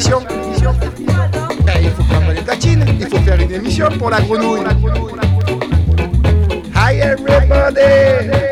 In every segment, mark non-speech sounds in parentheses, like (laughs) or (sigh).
émission. Ben, il faut prendre les platines, il faut faire une émission pour la grenouille. Hi everybody!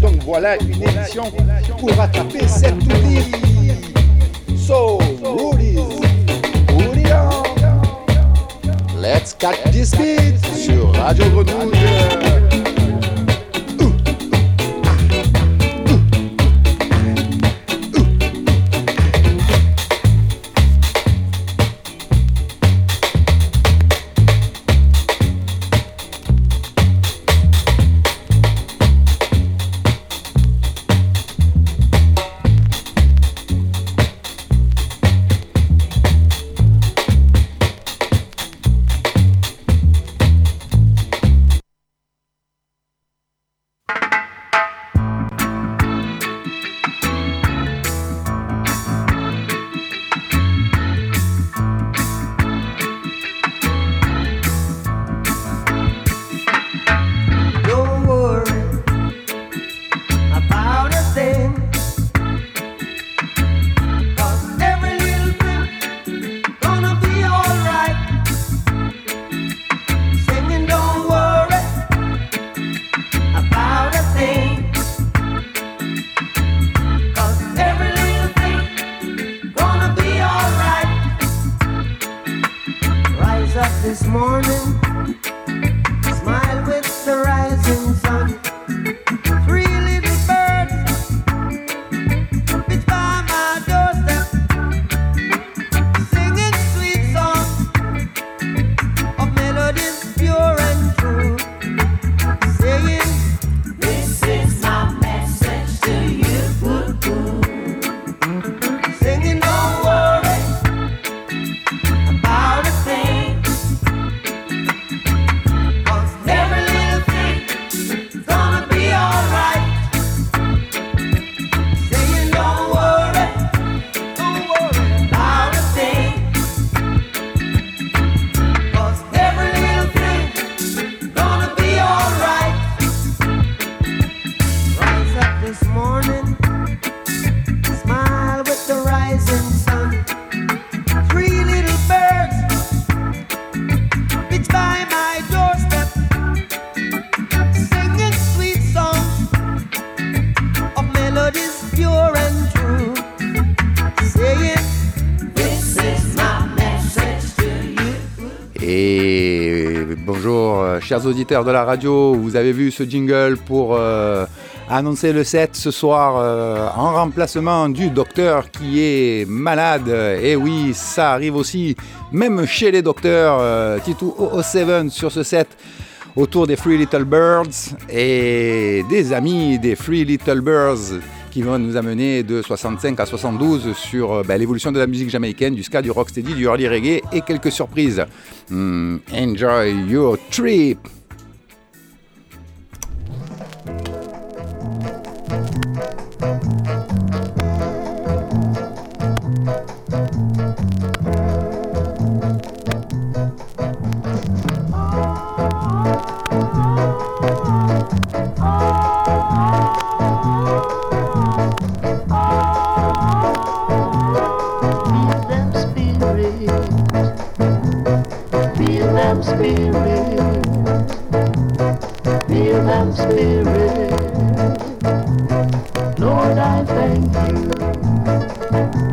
Donc voilà une émission pour rattraper cette oubli. So, Rudy's, Let's catch this beat sur Radio Grenouille. chers auditeurs de la radio, vous avez vu ce jingle pour euh, annoncer le set ce soir euh, en remplacement du docteur qui est malade. Et oui, ça arrive aussi, même chez les docteurs. Euh, Titou sur ce set autour des Free Little Birds et des amis des Free Little Birds qui va nous amener de 65 à 72 sur euh, bah, l'évolution de la musique jamaïcaine, du ska, du rocksteady, du early reggae et quelques surprises. Hmm, enjoy your trip! And I thank you.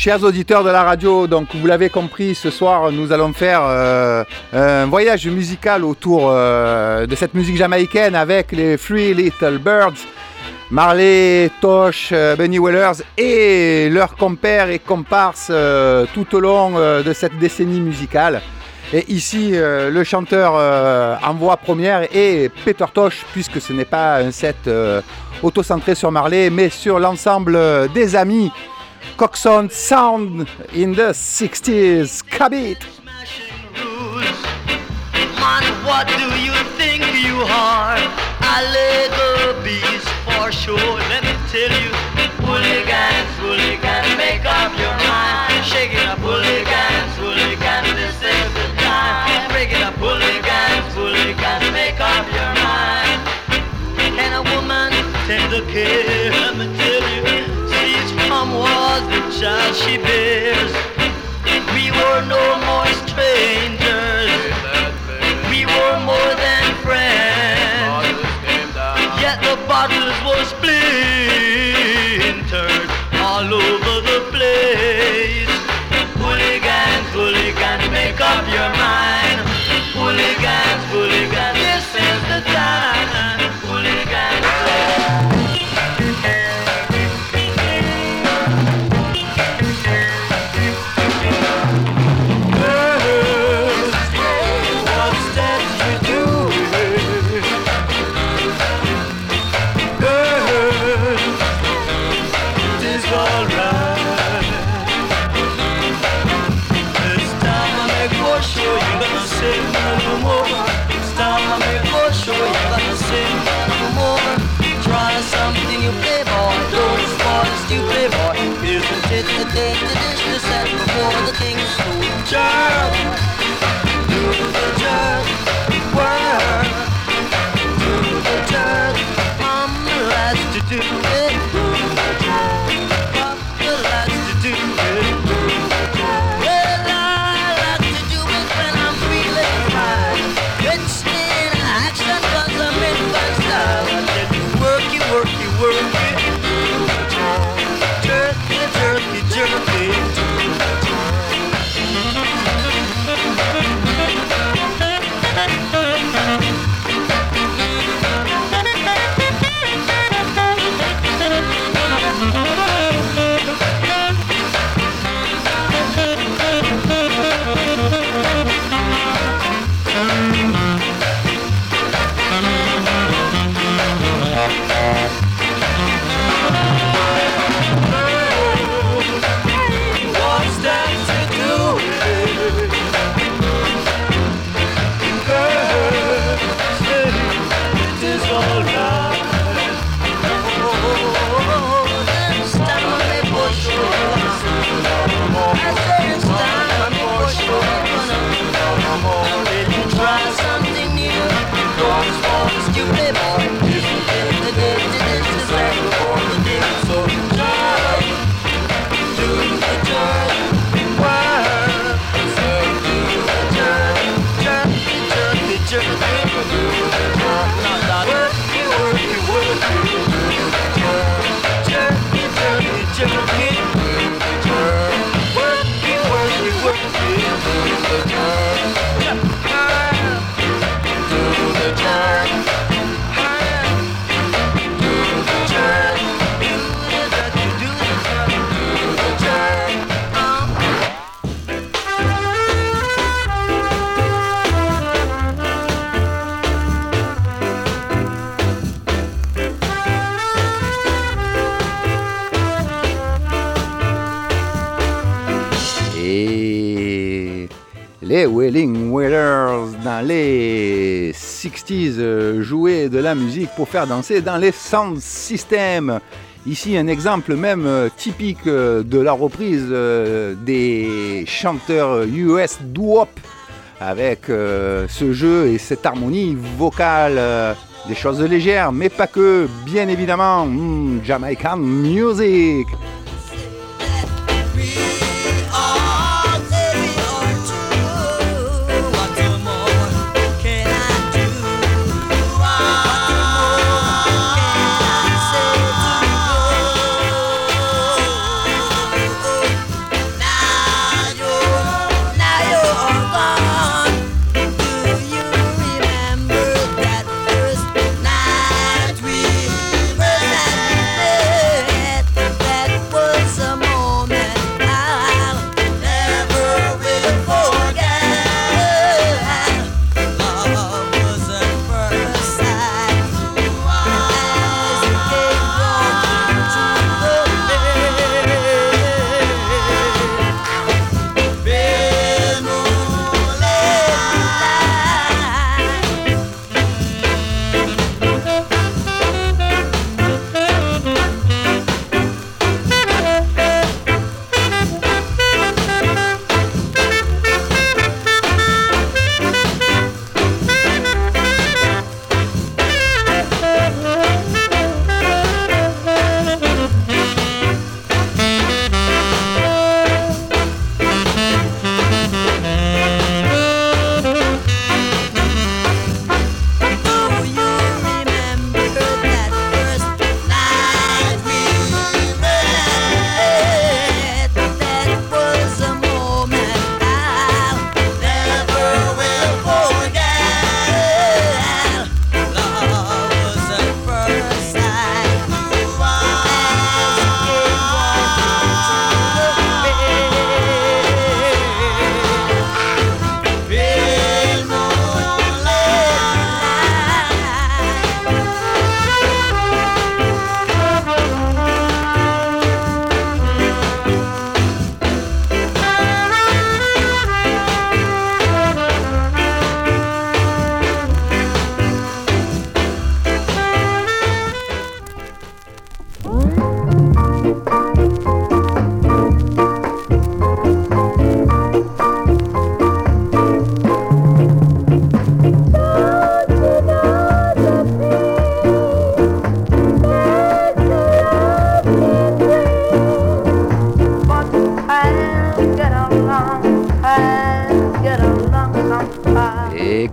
Chers auditeurs de la radio, donc vous l'avez compris, ce soir nous allons faire euh, un voyage musical autour euh, de cette musique jamaïcaine avec les Three Little Birds. Marley, Tosh, euh, Benny Wellers et leurs compères et comparses tout au long de cette décennie musicale. Et ici, le chanteur en voix première est Peter Tosh, puisque ce n'est pas un set auto-centré sur Marley, mais sur l'ensemble des amis. Coxon Sound in the 60s. Cabit. as she bears. We were no more strangers. Euh, jouer de la musique pour faire danser dans les sound systems. Ici, un exemple même euh, typique euh, de la reprise des chanteurs US Doo-Wop avec ce jeu et cette harmonie vocale. Des choses légères, mais pas que, bien évidemment, hmm, Jamaican Music.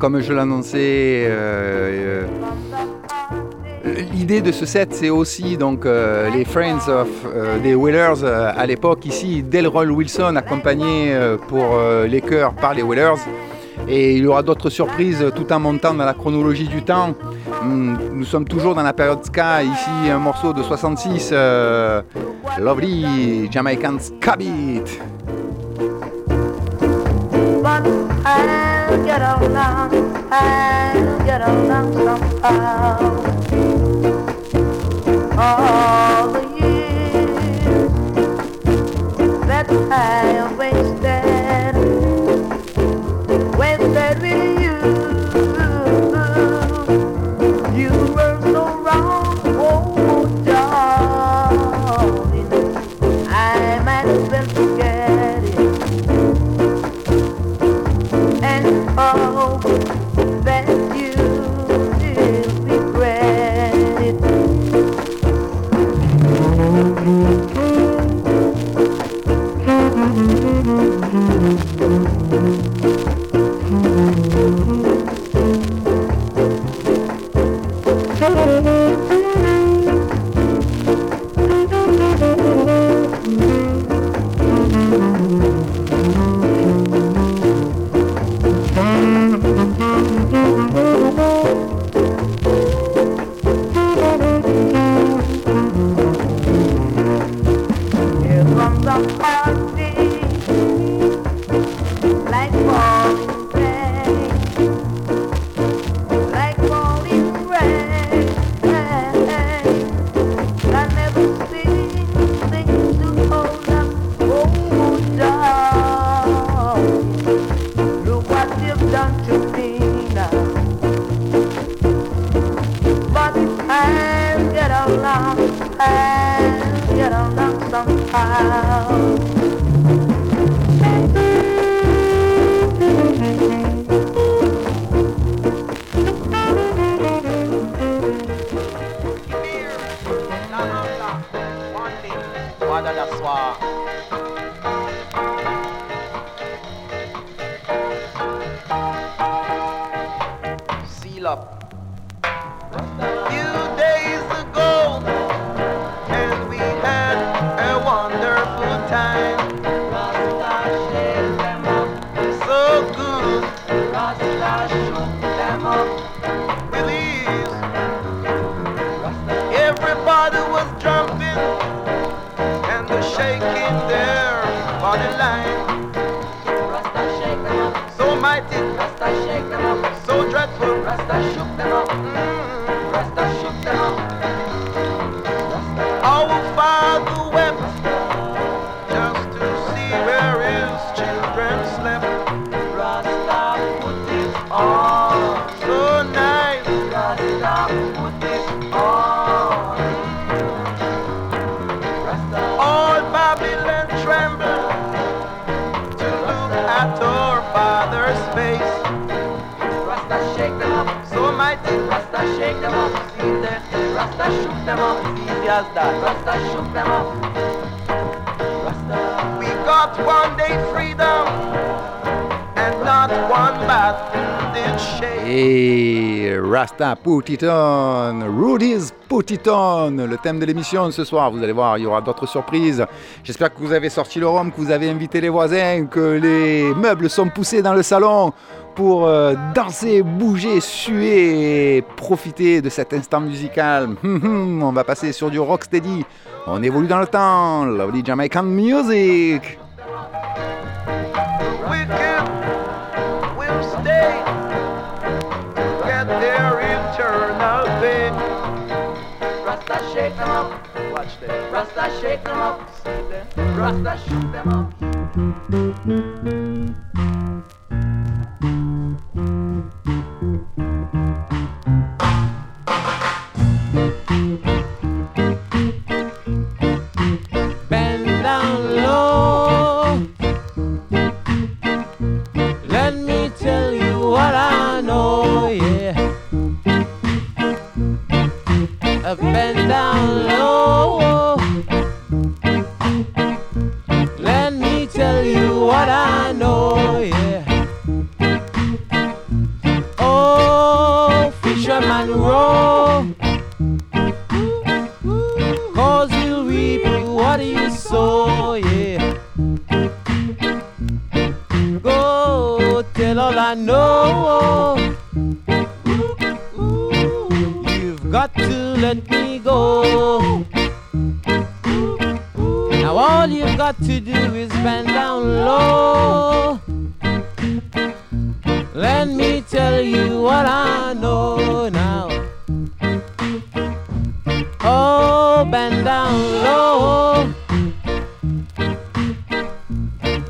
Comme je l'annonçais, euh, euh, l'idée de ce set, c'est aussi donc euh, les Friends of des Whalers à l'époque ici, Delroy Wilson accompagné pour les chœurs par les Whalers. Et il y aura d'autres surprises tout en montant dans la chronologie du temps. Hmm, nous sommes toujours dans la période ska. Ici, un morceau de 66, Lovely Jamaican Ska. Get along, I'll get along somehow. All the years that I wasted, along, I'll get along somehow. šutemo, ide, rasta šutemo, gwiazda, rasta rasta. We got one day freedom and not one bad shame. Hey, Rasta Putiton, Rudy's Put It On, le thème de l'émission ce soir. Vous allez voir, il y aura d'autres surprises. J'espère que vous avez sorti le rhum, que vous avez invité les voisins, que les meubles sont poussés dans le salon pour euh, danser, bouger, suer profiter de cet instant musical. (laughs) Hum, hum, On va passer sur du rocksteady. On évolue dans le temps. Lovely Jamaican music. Rasta shake them up. Rasta shoot them up. Bend got to do is bend down low. Let me tell you what I know now. Oh, bend down low.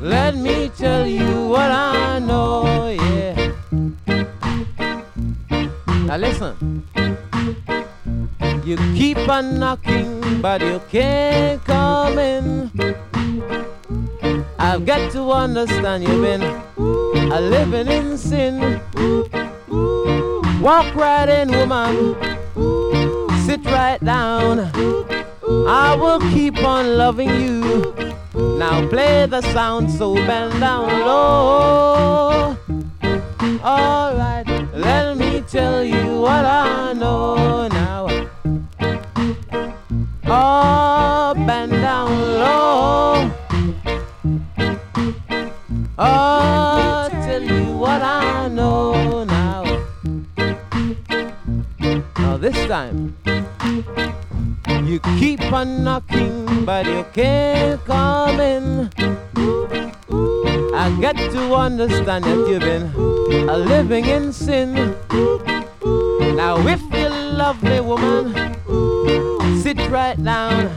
Let me tell you what I know, yeah. Now listen. You keep on knocking, but you can't come in. I've got to understand you've been a living in sin. Walk right in, woman. Sit right down. I will keep on loving you. Now play the sound so bend down low. Alright, let me tell you what I know now. Up and down low. Oh, tell you what I know now. Now this time, you keep on knocking, but you can't come in. I got to understand that you've been a living in sin. Now if you love me, woman, sit right down.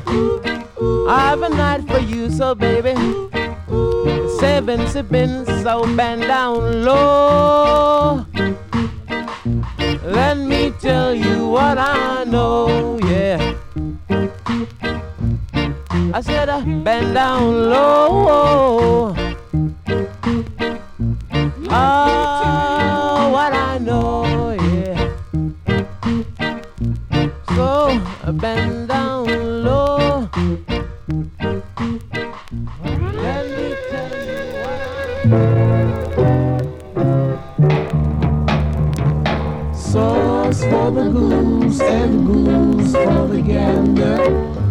I have a night for you, so baby. Seven sipping, so bend down low. Let me tell you what I know, yeah. I said, uh, bend down low. Oh, what I know, yeah. So, uh, bend and ghouls for the gander.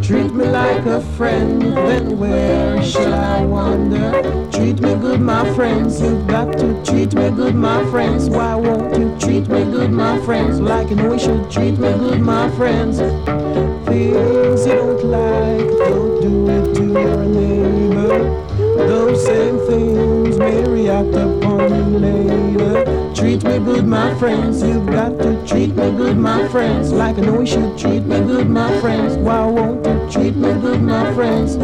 Treat me like a friend, then where shall I wander? Treat me good, my friends. You've got to treat me good, my friends. Why won't you treat me good, my friends? Like know you should treat me good, my friends. Things you don't like, don't do it to your neighbor. Those same things may react you later. Treat me good, my friends. You've got to treat me good, my friends. Like I know you should treat me good, my friends. Why won't you treat me good, my friends?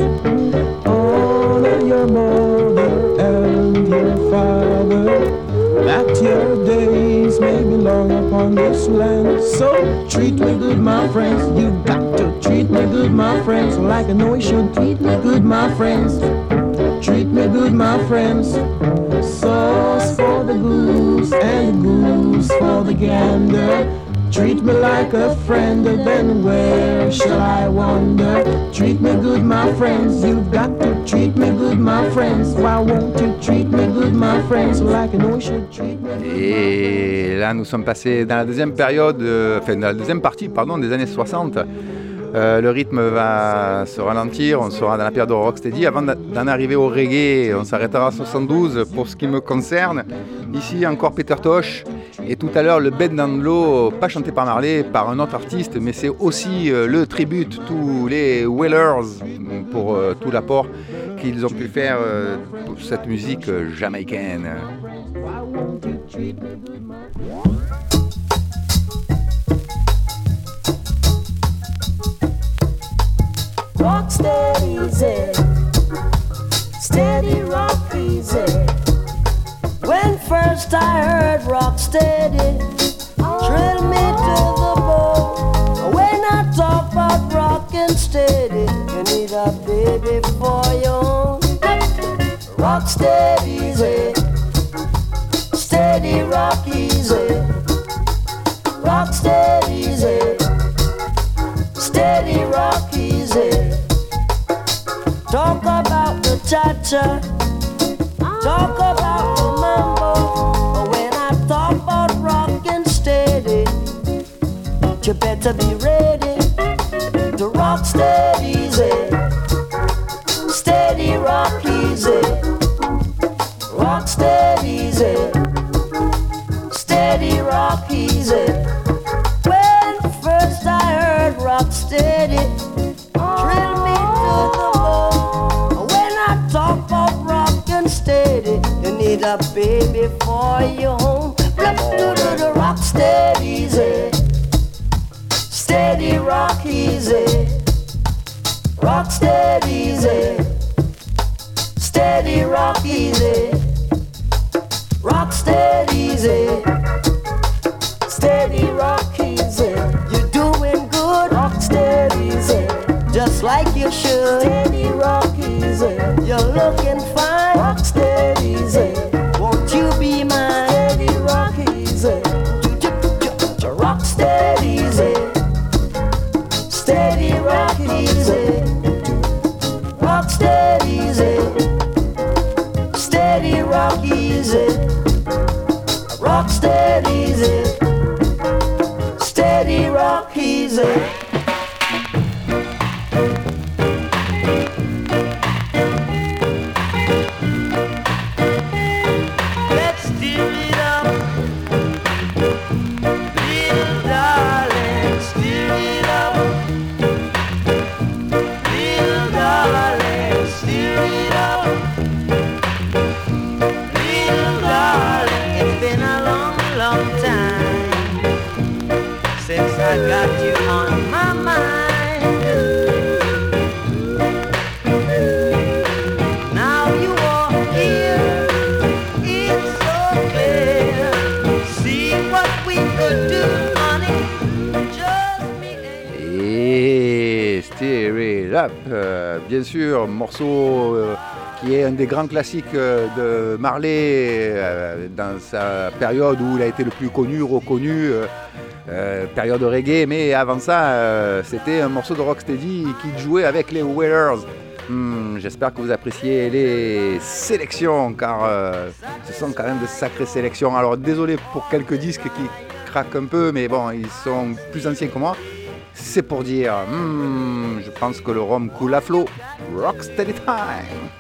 Honor your mother and your father. That your days may be long upon this land. So treat me good, my friends. You've got to treat me good, my friends. Like I know you should treat me good, my friends. Treat me good, my friends. Sauce for the goose and goose for the gander. Treat me like a friend, then where shall I wander? Treat me good, my friends. You've got to treat me good, my friends. Why won't you treat me good, my friends? Like you should treat me good. Et là, nous sommes passés dans la deuxième période, euh, enfin dans la deuxième partie, pardon, des années 60. Euh, le rythme va se ralentir, on sera dans la période de rocksteady. Avant d'en arriver au reggae, on s'arrêtera à 72 pour ce qui me concerne. Ici encore Peter Tosh. Et tout à l'heure, le Bed and Low, pas chanté par Marley, par un autre artiste, mais c'est aussi euh, le tribute, tous les Whalers, pour euh, tout l'apport qu'ils ont pu faire pour cette musique jamaïcaine. Rock steady, easy. Steady, rock easy. When first I heard rock steady, thrill me to the bone. When I talk about rockin' steady, you need a baby for your own. Rock steady, easy. Steady, rock easy. Rock steady, the cha-cha. Talk about the mambo. But when I talk about rockin' steady, you better be foi um qui est un des grands classiques euh, de Marley euh, dans sa période où il a été le plus connu, reconnu, euh, période de reggae. Mais avant ça, c'était un morceau de Rocksteady qu'il jouait avec les Wailers. Hmm, j'espère que vous appréciez les sélections, car ce sont quand même de sacrées sélections. Alors désolé pour quelques disques qui craquent un peu, mais bon, ils sont plus anciens que moi c'est pour dire hmm, je pense que le rhum coule à flot. Rocksteady time!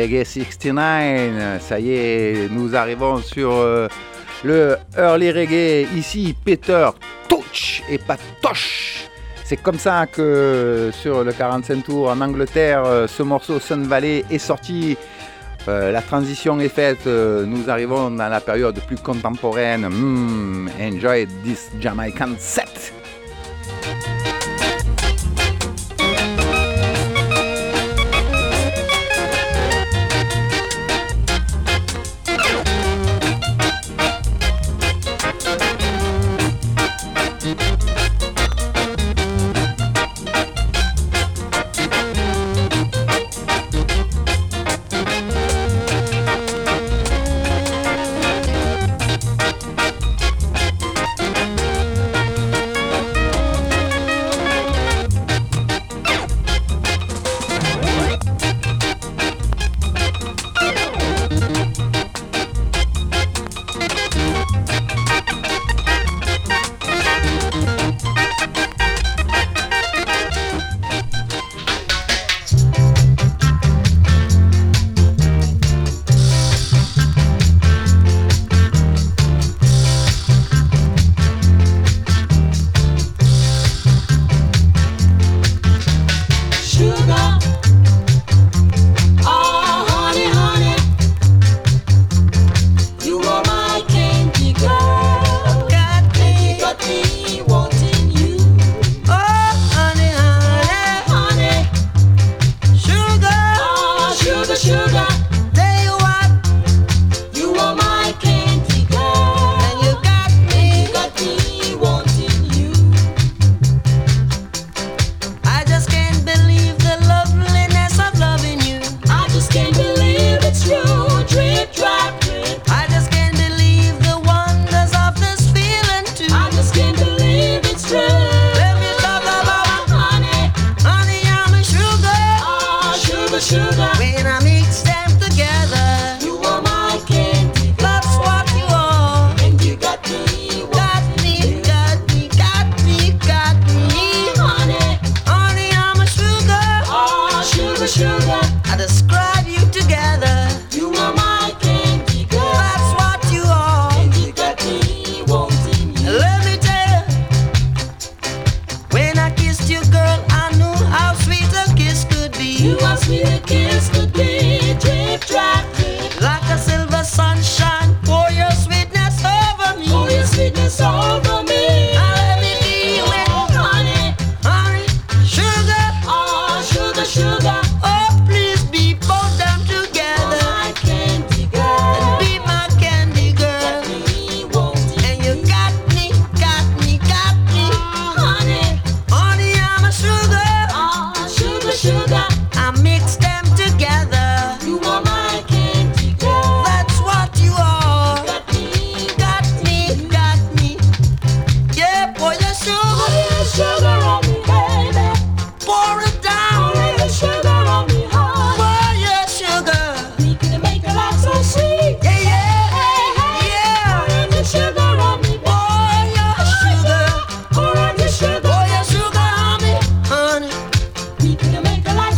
Reggae 69. Ça y est, nous arrivons sur euh, le early reggae. Ici, Peter Touch et pas Tosh. C'est comme ça que sur le 45 tour en Angleterre, euh, ce morceau Sun Valley est sorti. Euh, la transition est faite, nous arrivons dans la période plus contemporaine. Hmm, enjoy this Jamaican set!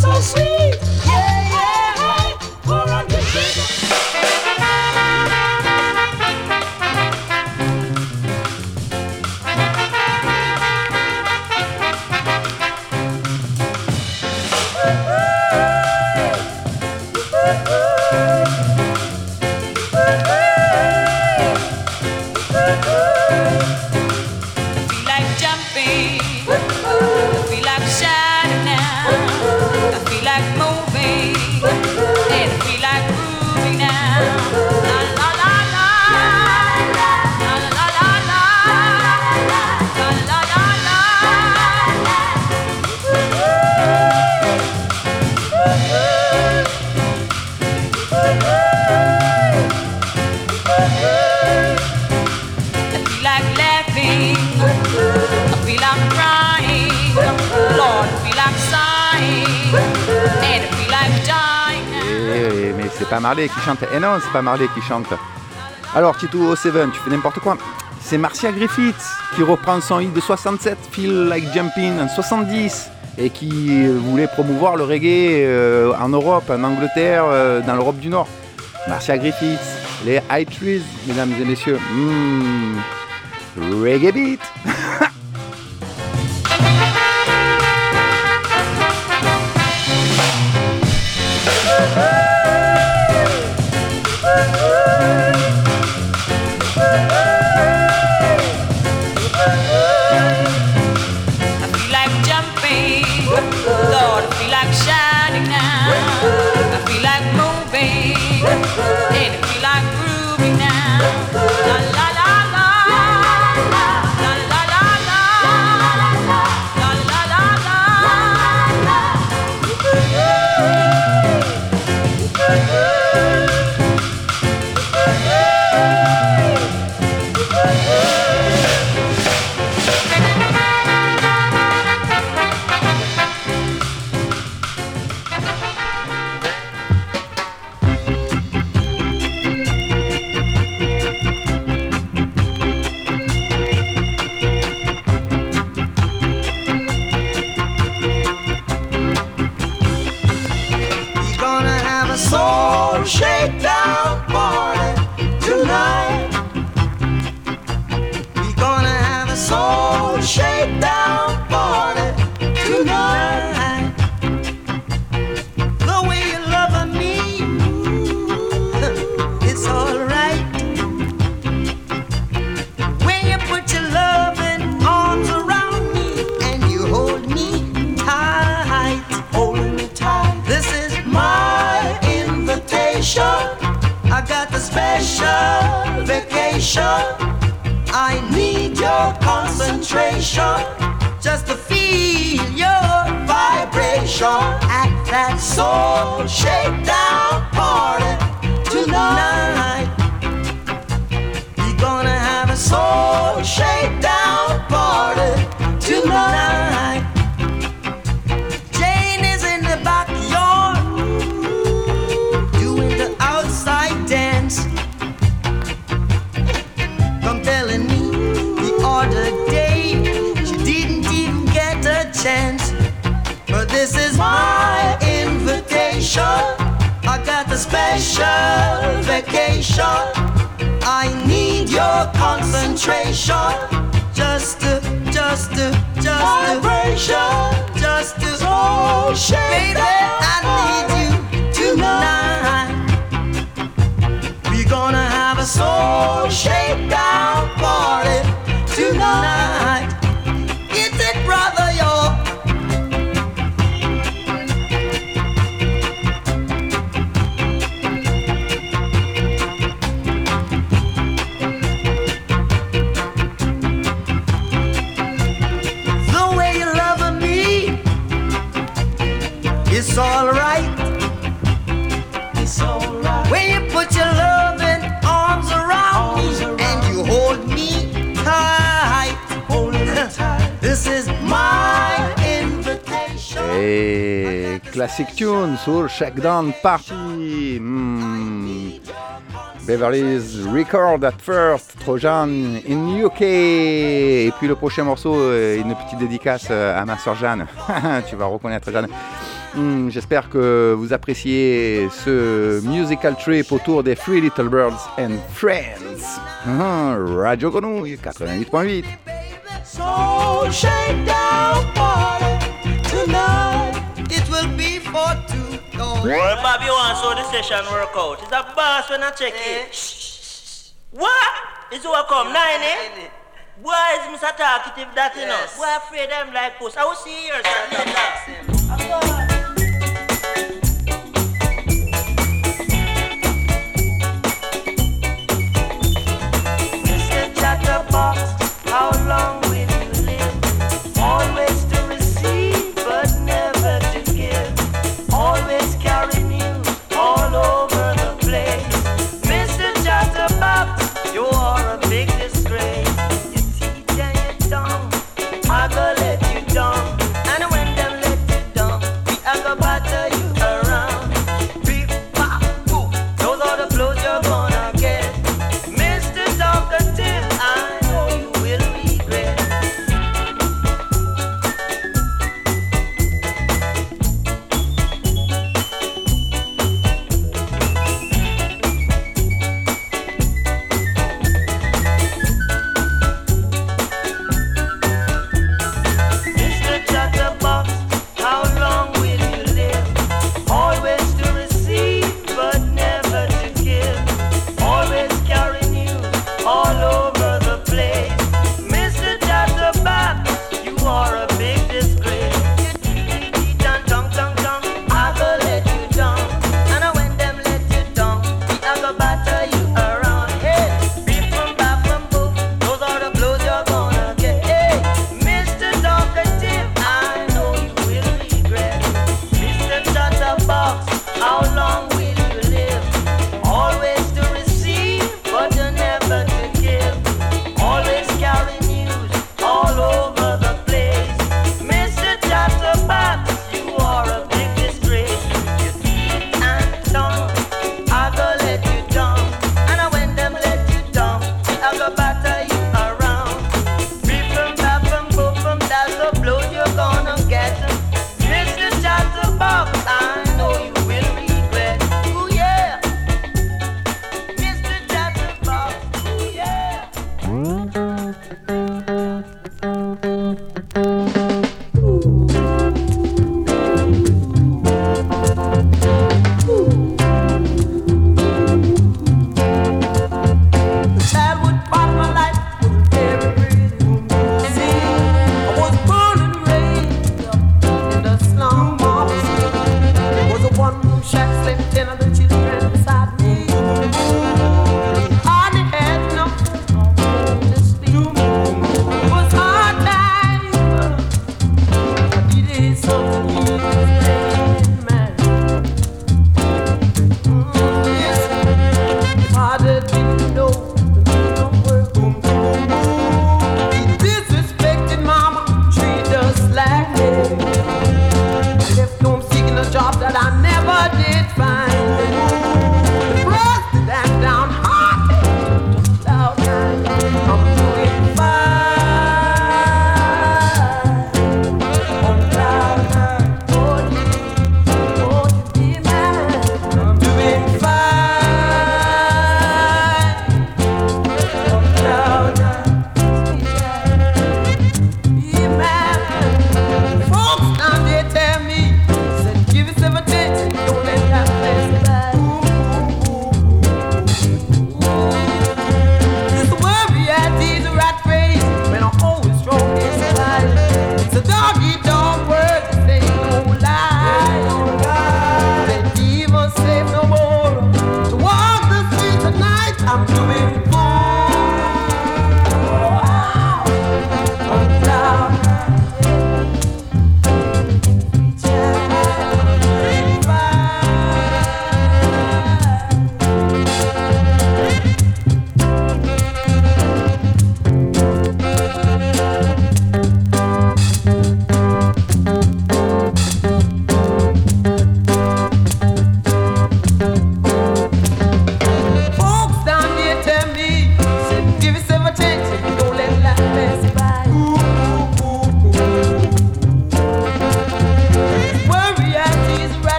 so sweet. Yeah. C'est pas Marley qui chante. Eh non, c'est pas Marley qui chante. Alors, Tito oh, Seven, tu fais n'importe quoi. C'est Marcia Griffiths qui reprend son hit de 67, Feel Like Jumping, en 70, et qui euh, voulait promouvoir le reggae euh, en Europe, en Angleterre, euh, dans l'Europe du Nord. Marcia Griffiths, les High Trees, mesdames et messieurs. Mmh. Reggae Beat (laughs) special vacation. I need your concentration. Just to, just to, just vibration. Just to, so shake baby, I need you tonight. We're gonna have a soul shakedown party tonight. Is it, brother, alright. It's alright. When you put your loving arms around me and you hold me tight, tight. This is my invitation. Et classic tune sur Shakedown Party. Hmm. Beverly's Record at First, Trojan in UK. Et puis le prochain morceau, euh, une petite dédicace euh, à ma soeur Jeanne. (laughs) tu vas reconnaître Jeanne. Hmm, J'espère que vous appréciez ce musical trip autour des Three Little Birds and Friends. Ah, Radio Grenouille 88.8. Soul shakedown party tonight. It will be for two. Well, Bobby wants how the session work out. It's a boss when I check it. Shh. What? It's what come? Nine, eh? Why is Mr. Talkative that, you know? Why afraid them like puss? I will see yours. Mr. Chatterbox, how long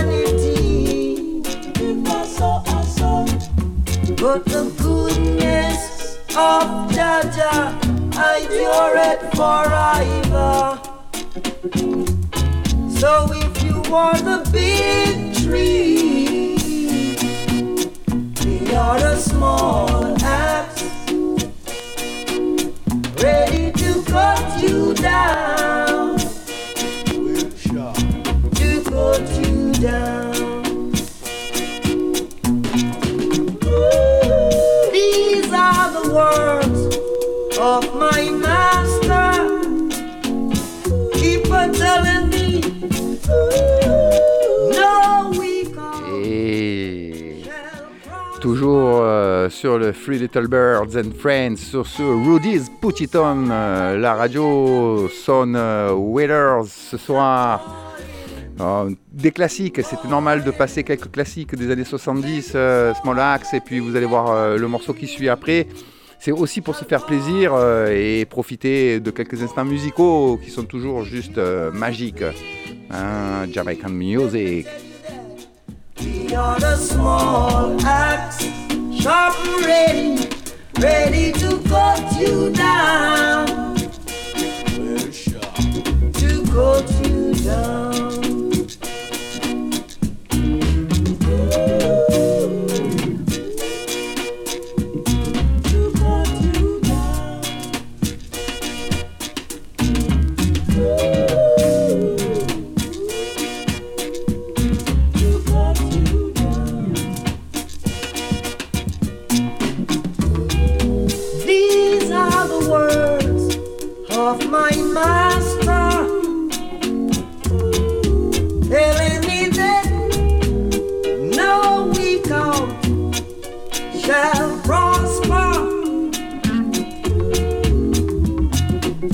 vanity. But the goodness of forever. So if you want the big tree, we are a small axe ready to cut you down. Cut you down. These are the words of my master. Keep on telling me, no we can't. Et toujours euh, sur le Free Little Birds and Friends, sur ce Rudy's Put It On, euh, la radio sonne euh, ce soir. Ah, des classiques, c'était normal de passer quelques classiques des années 70, euh, Small Axe, et puis vous allez voir euh, le morceau qui suit après. C'est aussi pour se faire plaisir euh, et profiter de quelques instants musicaux qui sont toujours juste magiques. Hein, Jamaican music. Ready, to down. To down. of my master, telling me that no shall prosper,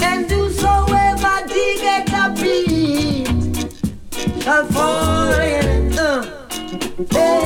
and shall it.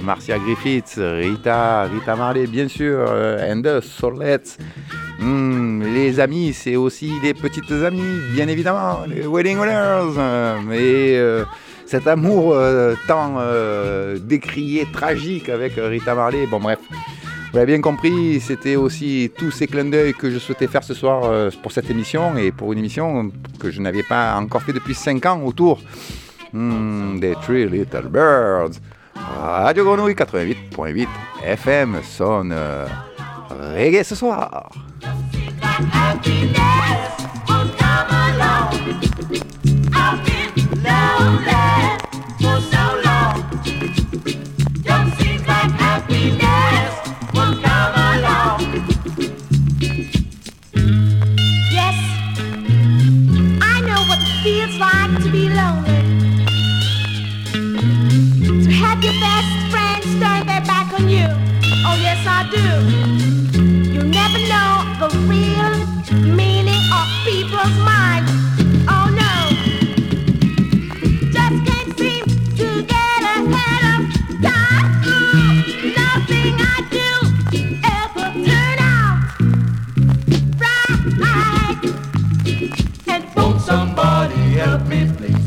Marcia Griffiths, Rita, Rita Marley, bien sûr, euh, and us, hmm, les amis, c'est aussi des petites amies, bien évidemment, les wedding winners. Euh, et euh, cet amour tant décrié, tragique avec Rita Marley, bon bref. Vous l'avez bien compris, c'était aussi tous ces clins d'œil que je souhaitais faire ce soir pour cette émission et pour une émission que je n'avais pas encore fait depuis 5 ans autour hmm, des Three Little Birds. Radio Grenouille 88.8 FM sonne euh, reggae ce soir. Best friends turn their back on you. Oh, yes, I do. You never know the real meaning of people's minds. Oh, no. Just can't seem to get ahead of time. Ooh, nothing I do ever turn out right. And won't somebody help me, please?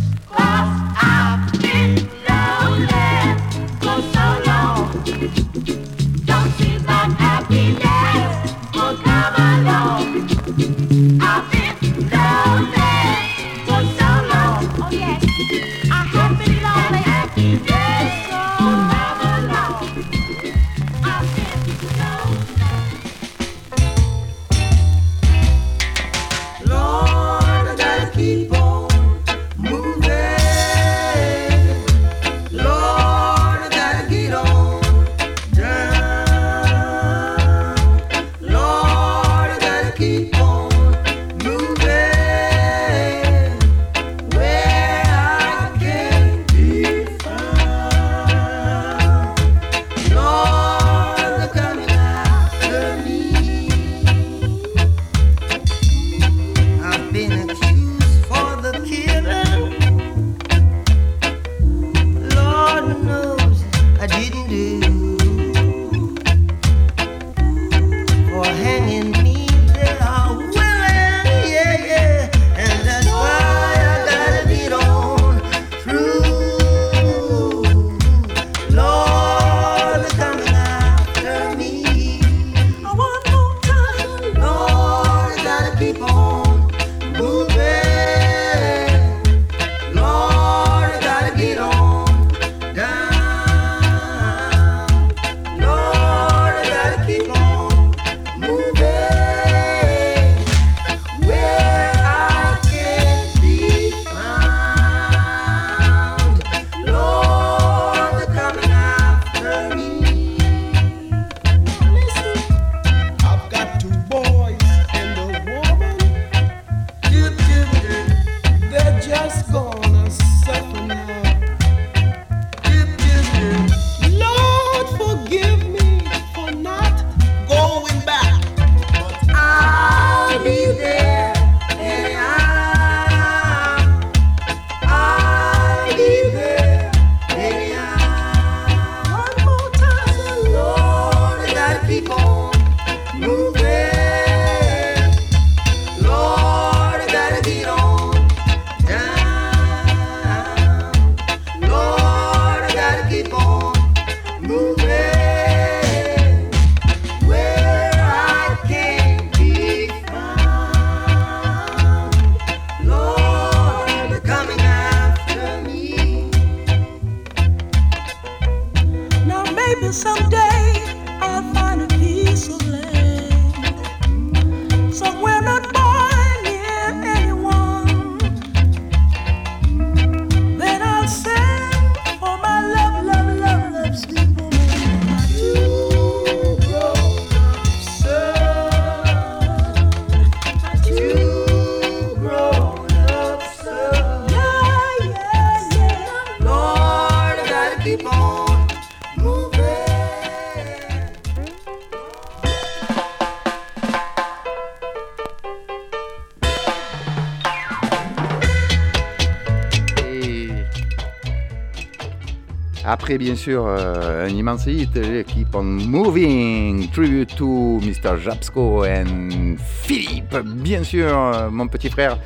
Bien sûr, euh, un immense hit, euh, Keep on Moving, tribute to Mr. Japsko and Philippe, bien sûr, euh, mon petit frère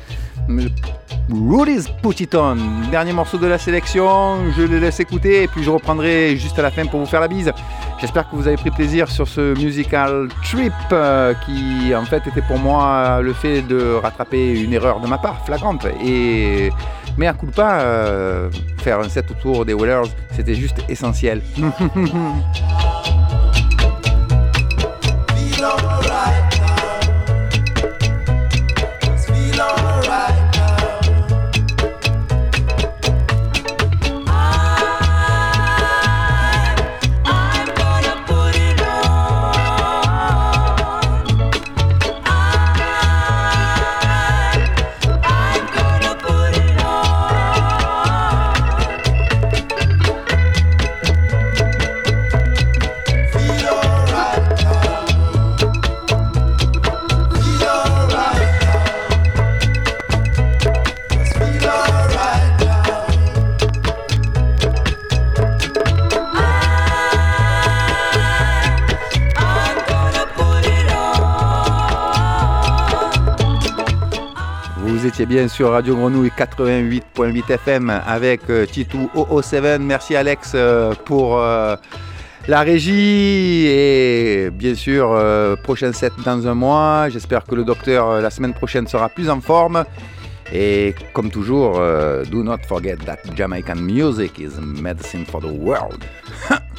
Rudy's Put It On, dernier morceau de la sélection, je le laisse écouter et puis je reprendrai juste à la fin pour vous faire la bise. J'espère que vous avez pris plaisir sur ce musical trip euh, qui en fait était pour moi le fait de rattraper une erreur de ma part, flagrante. Et mais à coup de pas, euh, faire un set autour des Whalers, c'était juste essentiel. (laughs) bien sur Radio Grenouille 88.8 FM avec euh, Titou 007. Merci Alex euh, pour euh, la régie et bien sûr prochain set dans un mois. J'espère que le docteur la semaine prochaine sera plus en forme. Et comme toujours, do not forget that Jamaican music is medicine for the world. (laughs)